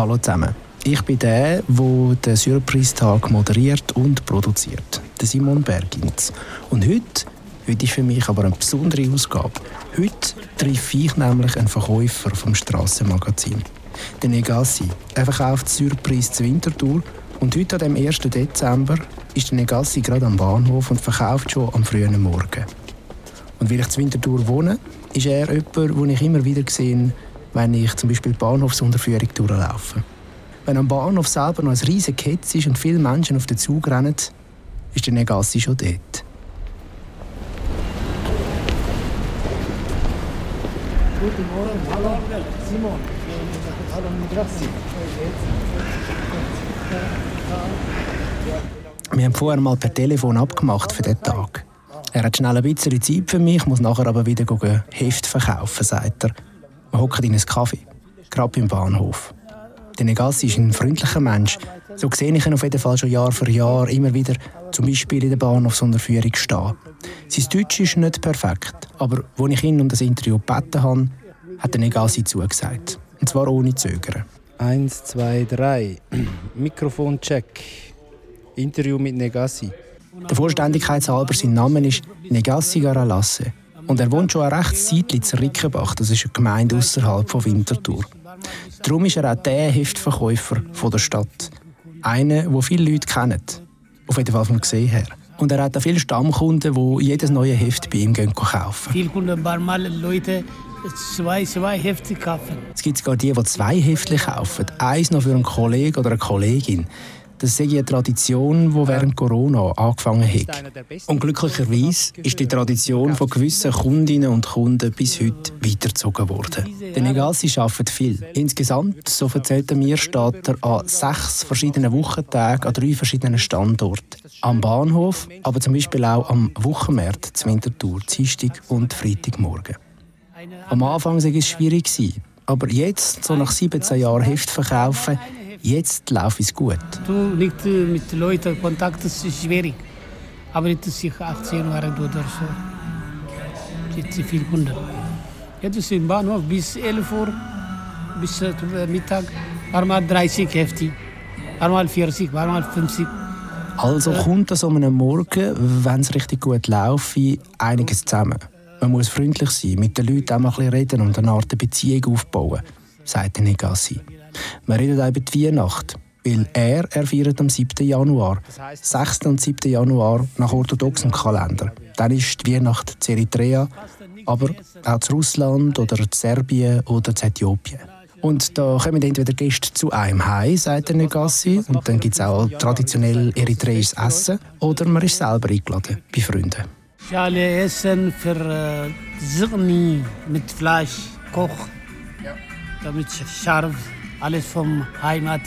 Hallo zusammen. Ich bin der, der den Surprise-Tag moderiert und produziert, der Simon Bergins. Und heute, heute ist für mich aber eine besondere Ausgabe. Heute treffe ich nämlich einen Verkäufer vom Strassenmagazin, den Negassi. Er verkauft Surprise zur Wintertour und heute, am 1. Dezember, ist der Negassi gerade am Bahnhof und verkauft schon am frühen Morgen. Und weil ich zur Wintertour wohne, ist er jemand, den ich immer wieder sehe, wenn ich zum Beispiel die Bahnhofsunterführung durchlaufe. Wenn am Bahnhof selber noch ein riesiger Ketz ist und viele Menschen auf den Zug rennen, ist der Negassi schon dort. Guten Morgen, hallo Simon. Hallo Negassi. Wir haben vorher mal per Telefon abgemacht für diesen Tag. Er hat schnell ein bisschen Zeit für mich, muss nachher aber wieder Heft verkaufen, sagt er. Wir hocken in einen Kaffee, gerade im Bahnhof. Der Negassi ist ein freundlicher Mensch. So sehe ich ihn auf jeden Fall schon Jahr für Jahr immer wieder, zum Beispiel in der Bahnhofsunterführung stehen. Sein Deutsch ist nicht perfekt, aber als ich ihn um das Interview gebeten habe, hat der Negassi zugesagt. Und zwar ohne Zögern. Eins, zwei, drei. Mikrofoncheck. Interview mit Negassi. Der Vollständigkeitshalber sein Name ist Negassi Garalasse. Und er wohnt schon ein rechtes Zeitchen zu Rickenbach, das ist eine Gemeinde außerhalb von Winterthur. Darum ist er auch der Heftverkäufer der Stadt. Einer, den viele Leute kennen. Auf jeden Fall vom Gesehen her. Und er hat auch viele Stammkunden, die jedes neue Heft bei ihm gehen kaufen. Viele Kunden, ein paar Mal Leute, zwei, zwei Hefte kaufen. Es gibt sogar die, die zwei Hefte kaufen. Eins noch für einen Kollegen oder eine Kollegin. Das sei eine Tradition, die während Corona angefangen hat. Und glücklicherweise ist die Tradition von gewissen Kundinnen und Kunden bis heute weitergezogen worden. Denn egal, sie arbeiten viel. Insgesamt, so erzählt er mir, steht er an sechs verschiedenen Wochentagen an drei verschiedenen Standorten. Am Bahnhof, aber zum Beispiel auch am Wochenmarkt zur Winterthur, Dienstag und Freitagmorgen. Am Anfang war es schwierig, aber jetzt, so nach 17 Jahren Heft verkaufen, Jetzt läuft es gut. Du nicht mit Leuten Kontakt ist schwierig. Aber jetzt ist es 18 Jahre oder so. Jetzt sind viele Kunden. Jetzt ist im Bahnhof bis 11 Uhr, bis Mittag, einmal 30 Hefte, einmal 40, einmal 50. Also kommt das um einen Morgen, wenn es richtig gut läuft, einiges zusammen. Man muss freundlich sein, mit den Leuten auch mal ein bisschen reden und eine Art Beziehung aufbauen, sagt Negassi. Wir reden auch über die Weihnacht, weil er, er feiert am 7. Januar, 6. und 7. Januar nach orthodoxem Kalender. Dann ist die Weihnacht zu Eritrea, aber auch zu Russland oder zu Serbien oder zu Äthiopien. Und da kommen entweder Gäste zu einem heim, sagt der Negassi, und dann gibt es auch traditionell eritreisches Essen, oder man ist selber eingeladen bei Freunden. Schale Essen für äh, Zirni mit Fleisch, Koch, damit scharf alles vom Heimat.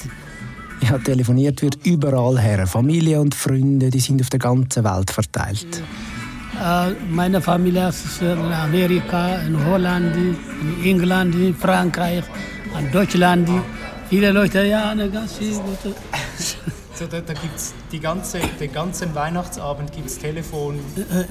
Ich habe telefoniert, wird überall her. Familie und Freunde, die sind auf der ganzen Welt verteilt. Äh, meine Familie ist in Amerika, in Holland, in England, in Frankreich, in Deutschland. Viele Leute, ja, eine ganze gute. So, da, da gibt es ganze, den ganzen Weihnachtsabend gibt's Telefon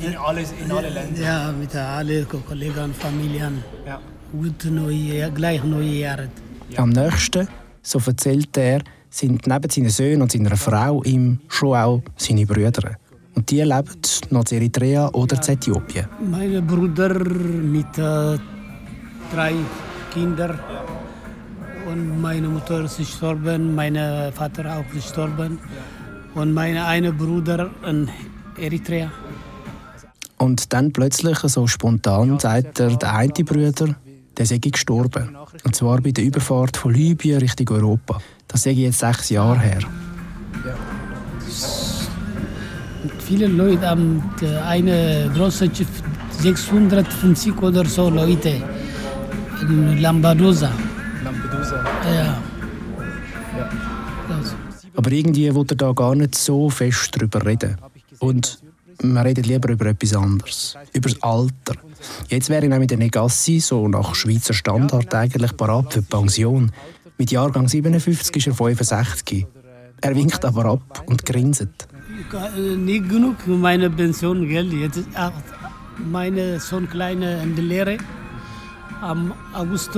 in, alles, in alle Länder. Ja, mit allen Kollegen und Familien. Ja. Gute Neue, gleich neue Jahre. Am nächsten, so erzählt er, sind neben seinen Söhnen und seiner Frau ihm schon auch seine Brüder. Und die leben noch in Eritrea oder in Äthiopien. Meine Bruder mit äh, drei Kindern. Und meine Mutter ist gestorben, mein Vater auch gestorben. Und mein einer Bruder in Eritrea. Und dann plötzlich, so spontan, sagt er, der eine Bruder, der sei gestorben. Und zwar bei der Überfahrt von Libyen Richtung Europa. Das sei jetzt sechs Jahre her. Ja. Viele Leute haben eine große Schiff, 650 oder so Leute in Lampedusa. Lampedusa? Ja. ja. Aber irgendwie wollte er da gar nicht so fest darüber reden. Und man redet lieber über etwas anderes. Über das Alter. Jetzt wäre ich mit der Negassi, so nach Schweizer Standard, eigentlich parat für die Pension. Mit Jahrgang 57 ist er 65. Er winkt aber ab und grinset. Nicht genug meine Pension, gell? Jetzt ist meine Sohn kleine in der Lehre. Am August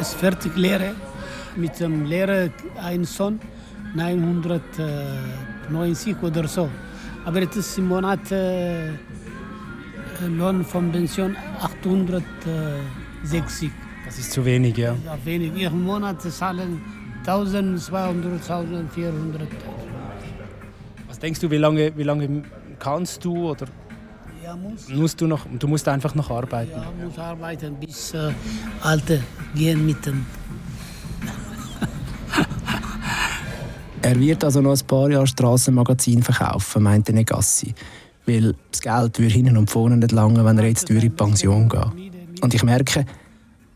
ist fertig Lehre. mit dem Lehrer einen Sohn 990 oder so. Aber das ist im Monat äh, Lohn von Pension 860. Das ist zu wenig, ja. Ja, wenig. Im Monat zahlen 1200, 1400. Was denkst du, wie lange, wie lange kannst du oder Ja, muss. musst du noch? Du musst einfach noch arbeiten. Ja, muss arbeiten bis äh, Alte gehen mit dem. Er wird also noch ein paar Jahre Strassenmagazin verkaufen, meinte Negassi. Weil das Geld würde hinten und vorne nicht lange, wenn er jetzt in die Pension gehen Und ich merke,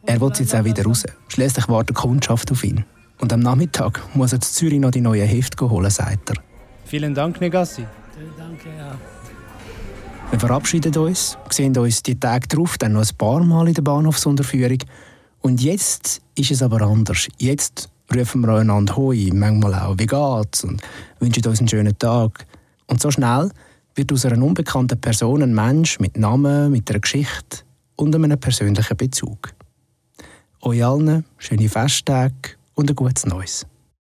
er will jetzt auch wieder raus. Schließlich wartet die Kundschaft auf ihn. Und am Nachmittag muss er zu Zürich noch die neuen Hefte holen, sagt er. Vielen Dank, Negassi. Danke, ja. Wir verabschieden uns, sehen uns die Tage darauf dann noch ein paar Mal in der Bahnhofsunterführung. Und jetzt ist es aber anders. Jetzt rufen wir einander Hoi, manchmal auch «Wie geht's?» und wünschen uns einen schönen Tag. Und so schnell wird aus einer unbekannten Person ein Mensch mit Namen, mit einer Geschichte und einem persönlichen Bezug. Euch allen schöne Festtage und ein gutes Neues.